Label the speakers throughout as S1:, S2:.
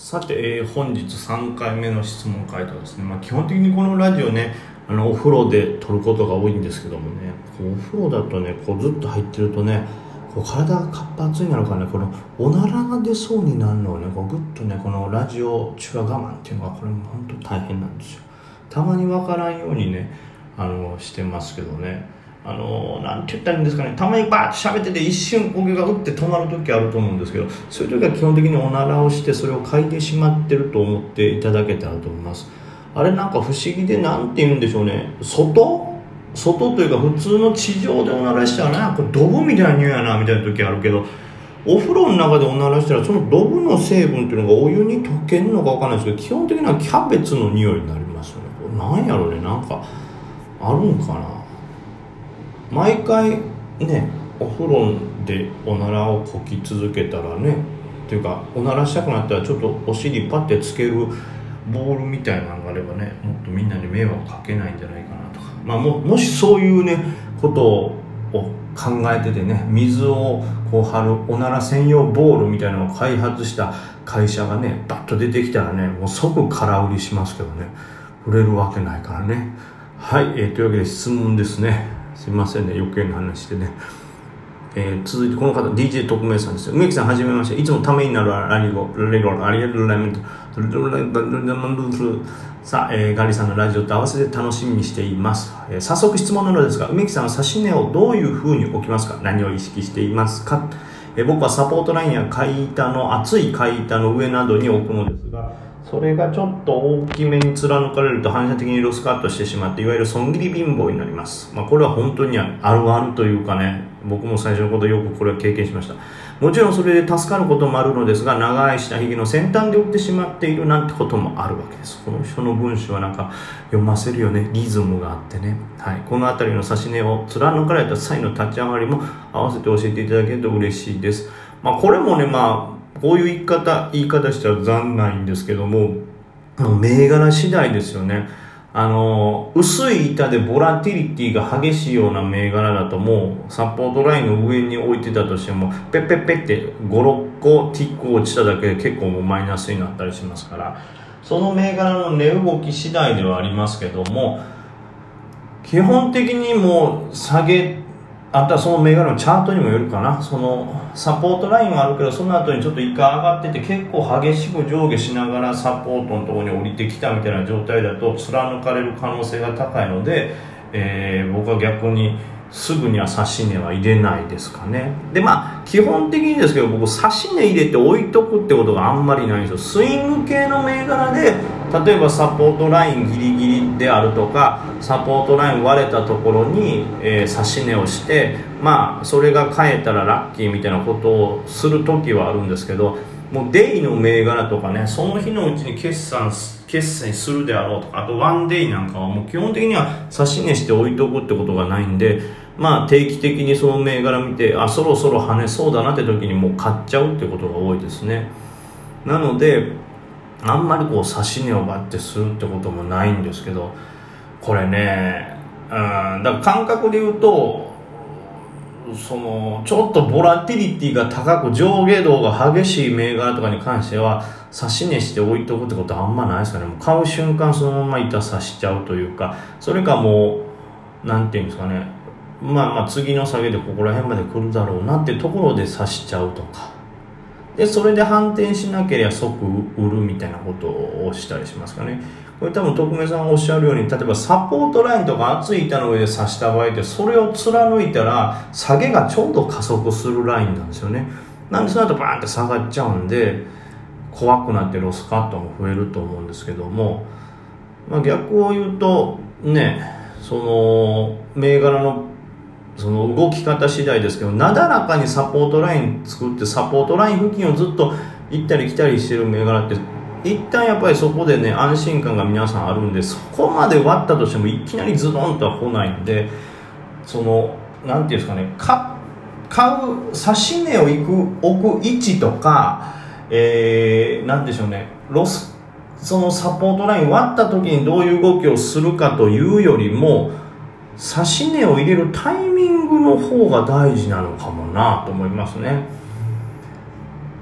S1: さて、えー本日3回目の質問回答ですね、まあ、基本的にこのラジオねあのお風呂で撮ることが多いんですけどもね。お風呂だとねこうずっと入ってるとねこう体が活発になるからねこのおならが出そうになるのをねこうぐっとねこのラジオ中は我慢っていうのがこれも本当大変なんですよ。たまにわからんようにねあのしてますけどね。あのなんて言ったらいいんですかね。たまにバーッと喋ってて一瞬呼吸が打って止まる時あると思うんですけどそういう時は基本的におならをしてそれを嗅いでしまってると思っていただけたらと思います。あれなんか不思議でなんて言うんでしょうね。外？外というか普通の地上でおならしたらなんかドブみたいな匂いやなみたいな時あるけどお風呂の中でおならしたらそのドブの成分っていうのがお湯に溶けるのかわかんないですけど基本的にはキャベツの匂いになりますよね。これなんやろうね。なんかあるんかな。毎回ねお風呂でおならをこき続けたらねっていうかおならしたくなったらちょっとお尻パッてつけるボールみたいなのがあればねもっとみんなに迷惑かけないんじゃないかなとか。まあももしそういうねことを考えててね水をこう張るおなら専用ボールみたいなのを開発した会社がねバッと出てきたらねもう即空売りしますけどね。売れるわけないからね。はい、えーというわけで質問ですね。すいませんね余計な話でね。えー続いてこの方 DJ 特命さんですよ。梅木さんはじめまして。いつもためになるありごありがありがとうございますさあ、えーガリさんのラジオと合わせて楽しみにしています、えー早速質問なのですが梅木さんは指し根をどういうふうに置きますか何を意識していますか、えー僕はサポートラインや階板の厚い階板の上などに置くのですがそれがちょっと大きめに貫かれると反射的にロスカットしてしまっていわゆる損切り貧乏になります、まあ、これは本当にあるあるというかね僕も最初のことよくこれは経験しました。もちろんそれで助かることもあるのですが長い下髭の先端で折ってしまっているなんてこともあるわけです。この人の文章はなんか読ませるよね。リズムがあってね、はい、この辺りの指し根を貫かれた際の立ち上がりも合わせて教えていただけると嬉しいです。まあこれもねまあこういう言い方言い方したら残ないんですけどももう銘柄次第ですよね。あの薄い板でボラティリティが激しいような銘柄だともうサポートラインの上に置いてたとしてもペッペッペッって56個ティック落ちただけで結構もうマイナスになったりしますからその銘柄の値動き次第ではありますけども基本的にもう下げあとはその銘柄のチャートにもよるかな。そのサポートラインはあるけどその後にちょっと一回上がってて結構激しく上下しながらサポートのところに降りてきたみたいな状態だと貫かれる可能性が高いので、えー僕は逆にすぐには指し値は入れないですかね。でまあ基本的にですけど僕指し値入れて置いとくってことがあんまりないんですよ。スイング系の銘柄で例えばサポートラインギリギリであるとかサポートライン割れたところに、えー、指し値をしてまあそれが変えたらラッキーみたいなことをする時はあるんですけどもうデイの銘柄とかねその日のうちに決算決済するであろうとかあとワンデイなんかはもう基本的には指し値して置いとくってことがないんでまあ定期的にその銘柄見てあそろそろ跳ねそうだなって時にもう買っちゃうってことが多いですね。なのであんまりこう指し値をバッてするってこともないんですけどこれねうんだから感覚で言うとそのちょっとボラティリティが高く上下動が激しい銘柄とかに関しては指し値して置いとくってことはあんまないですかね。もう買う瞬間そのまま板刺しちゃうというかそれかもうなんていうんですかね。まあまあ次の下げでここら辺まで来るだろうなってところで刺しちゃうとか。でそれで反転しなければ即売るみたいなことをしたりしますかね。これ多分徳明さんがおっしゃるように例えばサポートラインとか厚い板の上で刺した場合ってそれを貫いたら下げがちょうど加速するラインなんですよね。なんでその後バーンって下がっちゃうんで怖くなってロスカットも増えると思うんですけども、まあ、逆を言うとねその銘柄のその動き方次第ですけどなだらかにサポートライン作ってサポートライン付近をずっと行ったり来たりしてる銘柄って一旦やっぱりそこでね安心感が皆さんあるんでそこまで割ったとしてもいきなりズドンとは来ないんでそのなんていうんですかねか買う指し値をいく置く位置とか、えー、なんでしょうねロスそのサポートライン割った時にどういう動きをするかというよりも指し値を入れるタイミングの方が大事なのかもなと思いますね。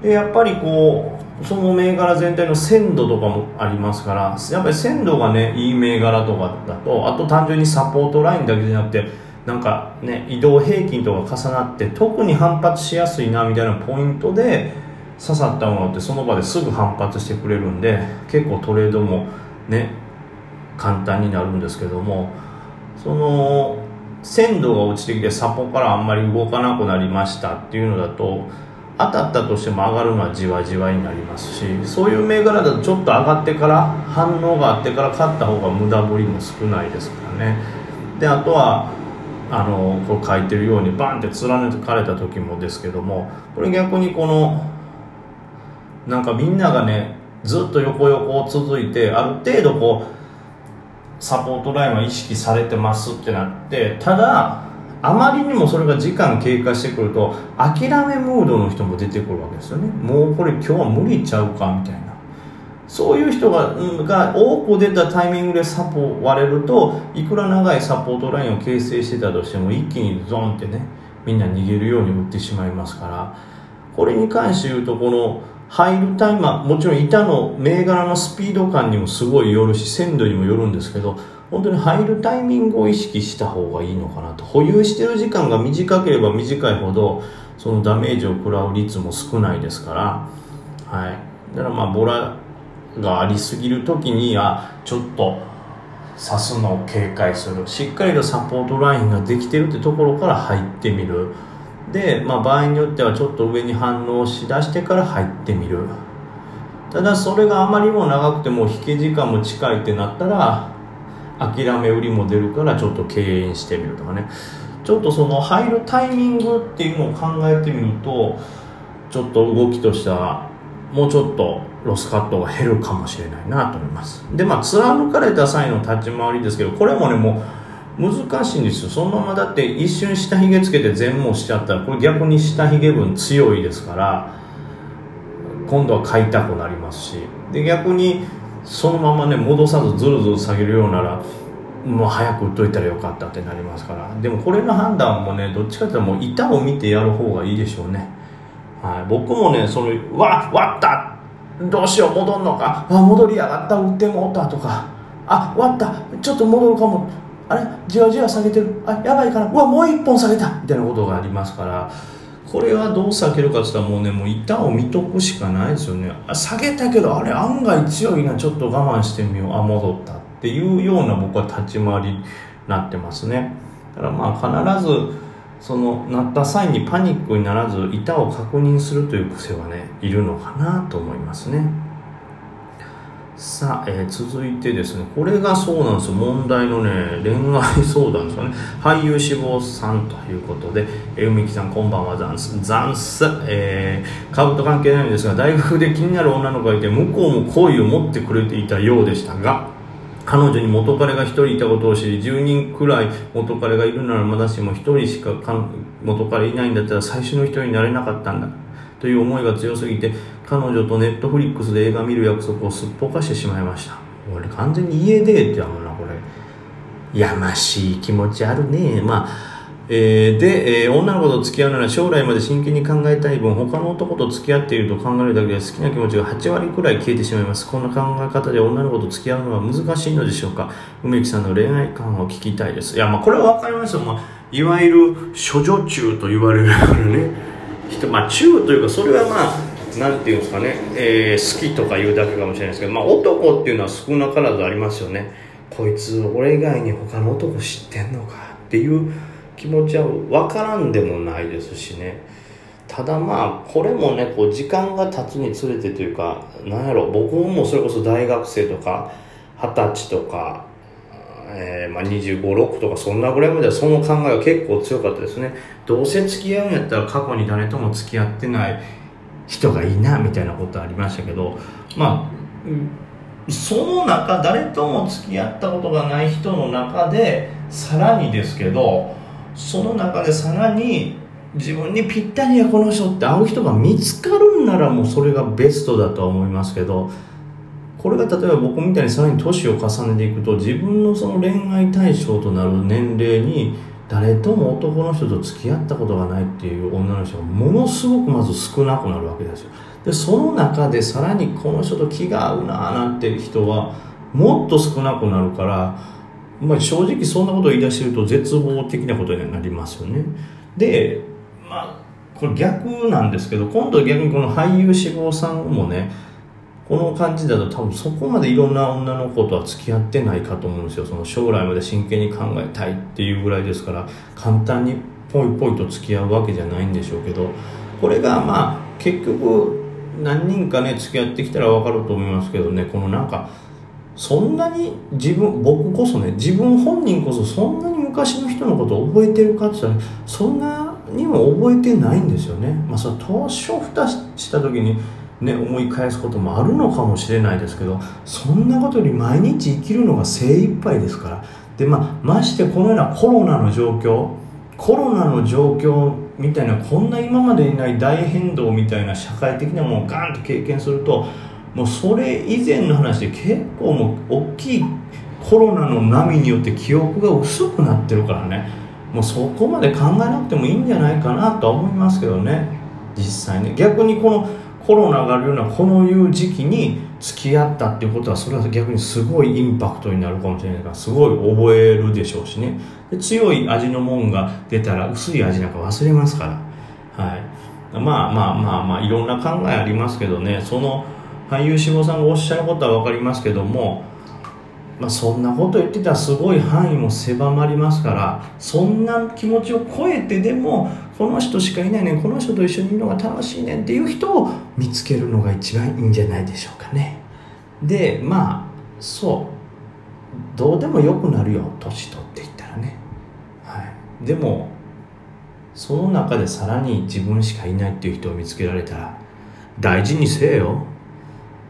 S1: でやっぱりこうその銘柄全体の鮮度とかもありますからやっぱり鮮度がねいい銘柄とかだとあと単純にサポートラインだけじゃなくてなんかね移動平均とか重なって特に反発しやすいなみたいなポイントで刺さったものってその場ですぐ反発してくれるんで結構トレードもね簡単になるんですけどもその鮮度が落ちてきてサポからあんまり動かなくなりましたっていうのだと当たったとしても上がるのはじわじわになりますしそういう銘柄だとちょっと上がってから反応があってから買った方が無駄振りも少ないですからね。であとはあのこれ書いてるようにバンって貫かれた時もですけどもこれ逆にこのなんかみんながねずっと横横を続いてある程度こうサポートラインは意識されてますってなってただあまりにもそれが時間経過してくると諦めムードの人も出てくるわけですよね。もうこれ今日は無理ちゃうかみたいな。そういう人が,、が多く出たタイミングでサポ割れるといくら長いサポートラインを形成してたとしても一気にゾンってねみんな逃げるように打ってしまいますから。これに関して言うとこの入るタイマーもちろん板の銘柄のスピード感にもすごいよるし鮮度にもよるんですけど本当に入るタイミングを意識した方がいいのかなと保有してる時間が短ければ短いほどそのダメージを食らう率も少ないですから、はい、だからまあボラがありすぎる時にはちょっと刺すのを警戒する。しっかりとサポートラインができてるってところから入ってみる。で、まあ、場合によってはちょっと上に反応しだしてから入ってみる。ただそれがあまりにも長くても引け時間も近いってなったら諦め売りも出るからちょっと敬遠してみるとかね。ちょっとその入るタイミングっていうのを考えてみるとちょっと動きとしてはもうちょっとロスカットが減るかもしれないなと思います。でまあ貫かれた際の立ち回りですけどこれもねもう難しいんですよ。そのままだって一瞬下髭つけて全網しちゃったらこれ逆に下髭分強いですから今度は買いたくなりますし。で逆にそのままね戻さずずるずる下げるようならもう早く売っといたらよかったってなりますから。でもこれの判断もねどっちかっていうともう板を見てやる方がいいでしょうね、はい、僕もねそのわ割った。どうしよう戻んのか。あ戻りやがった売ってもったとか。あ割った。ちょっと戻るかも。あれ？じわじわ下げてる。あやばいから。うわもう一本下げた。みたいなことがありますから。これはどう避けるかって言ったらもうねもう板を見とくしかないですよね。あ下げたけどあれ案外強いなちょっと我慢してみようあ戻ったっていうような僕は立ち回りになってますね。だからまあ必ずそのなった際にパニックにならず板を確認するという癖はねいるのかなと思いますね。さあ、えー、続いてですね、これがそうなんですよ、問題のね、恋愛相談ですよね。俳優志望さんということで、えー、梅木さん、こんばんは、ザンス。ザンス。えー、株と関係ないんですが、大学で気になる女の子がいて、向こうも好意を持ってくれていたようでしたが、彼女に元彼が1人いたことを知り10人くらい元彼がいるならまだしも1人しか元彼いないんだったら最初の1人になれなかったんだという思いが強すぎて彼女とネットフリックスで映画見る約束をすっぽかしてしまいました。俺完全に家でってやもんなこれ。やましい気持ちあるね。まあえー、で、えー、女の子と付き合うなら将来まで真剣に考えたい分他の男と付き合っていると考えるだけで好きな気持ちが8割くらい消えてしまいます。こんな考え方で女の子と付き合うのは難しいのでしょうか？梅木さんの恋愛観を聞きたいです。いやまあこれは分かりますよ、まあ、いわゆる処女中と言われるからね。人まあ中というかそれはまあなんていうんですかね、えー、好きとか言うだけかもしれないですけど、まあ、男っていうのは少なからずありますよね。こいつ俺以外に他の男知ってんのかっていう気持ちは分からんでもないですしね。ただまあこれもねこう時間が経つにつれてというかなんやろ僕もそれこそ大学生とか二十歳とかえー、まあ、25、6とかそんなぐらいまではその考えは結構強かったですね。どうせ付き合うんやったら過去に誰とも付き合ってない人がいいな、みたいなことありましたけど、まあ、その中、誰とも付き合ったことがない人の中で、さらにですけど、その中でさらに自分にぴったりやこの人って会う人が見つかるんならもうそれがベストだとは思いますけど、これが例えば僕みたいにさらに年を重ねていくと自分のその恋愛対象となる年齢に誰とも男の人と付き合ったことがないっていう女の人がものすごくまず少なくなるわけですよ。でその中でさらにこの人と気が合うななんて人はもっと少なくなるからまあ、正直そんなことを言い出してると絶望的なことになりますよね。でまあこれ逆なんですけど今度逆にこの俳優志望さんもねこの感じだと多分そこまでいろんな女の子とは付き合ってないかと思うんですよ。その将来まで真剣に考えたいっていうぐらいですから簡単にポイポイと付き合うわけじゃないんでしょうけどこれがまあ結局何人かね付き合ってきたら分かると思いますけどねこのなんかそんなに自分僕こそね自分本人こそそんなに昔の人のことを覚えてるかって言ったらそんなにも覚えてないんですよね。まあその年を蓋した時にね思い返すこともあるのかもしれないですけどそんなことより毎日生きるのが精一杯ですから。でまあましてこのようなコロナの状況コロナの状況みたいなこんな今までにない大変動みたいな社会的なものをガンと経験するともうそれ以前の話で結構もう大きいコロナの波によって記憶が薄くなってるからね。もうそこまで考えなくてもいいんじゃないかなとは思いますけどね。実際ね逆にこのコロナがあるようなこのいう時期に付き合ったっていうことはそれは逆にすごいインパクトになるかもしれないからすごい覚えるでしょうしね。で強い味のもんが出たら薄い味なんか忘れますから。はい。まあまあまあまあいろんな考えありますけどね。その俳優志望さんがおっしゃることは分かりますけども、まあ、そんなこと言ってたらすごい範囲も狭まりますからそんな気持ちを超えてでもこの人しかいないねこの人と一緒にいるのが楽しいねっていう人を見つけるのが一番いいんじゃないでしょうかね。でまあそう。どうでもよくなるよ年取っていったらね、はい、でもその中でさらに自分しかいないっていう人を見つけられたら大事にせえよ。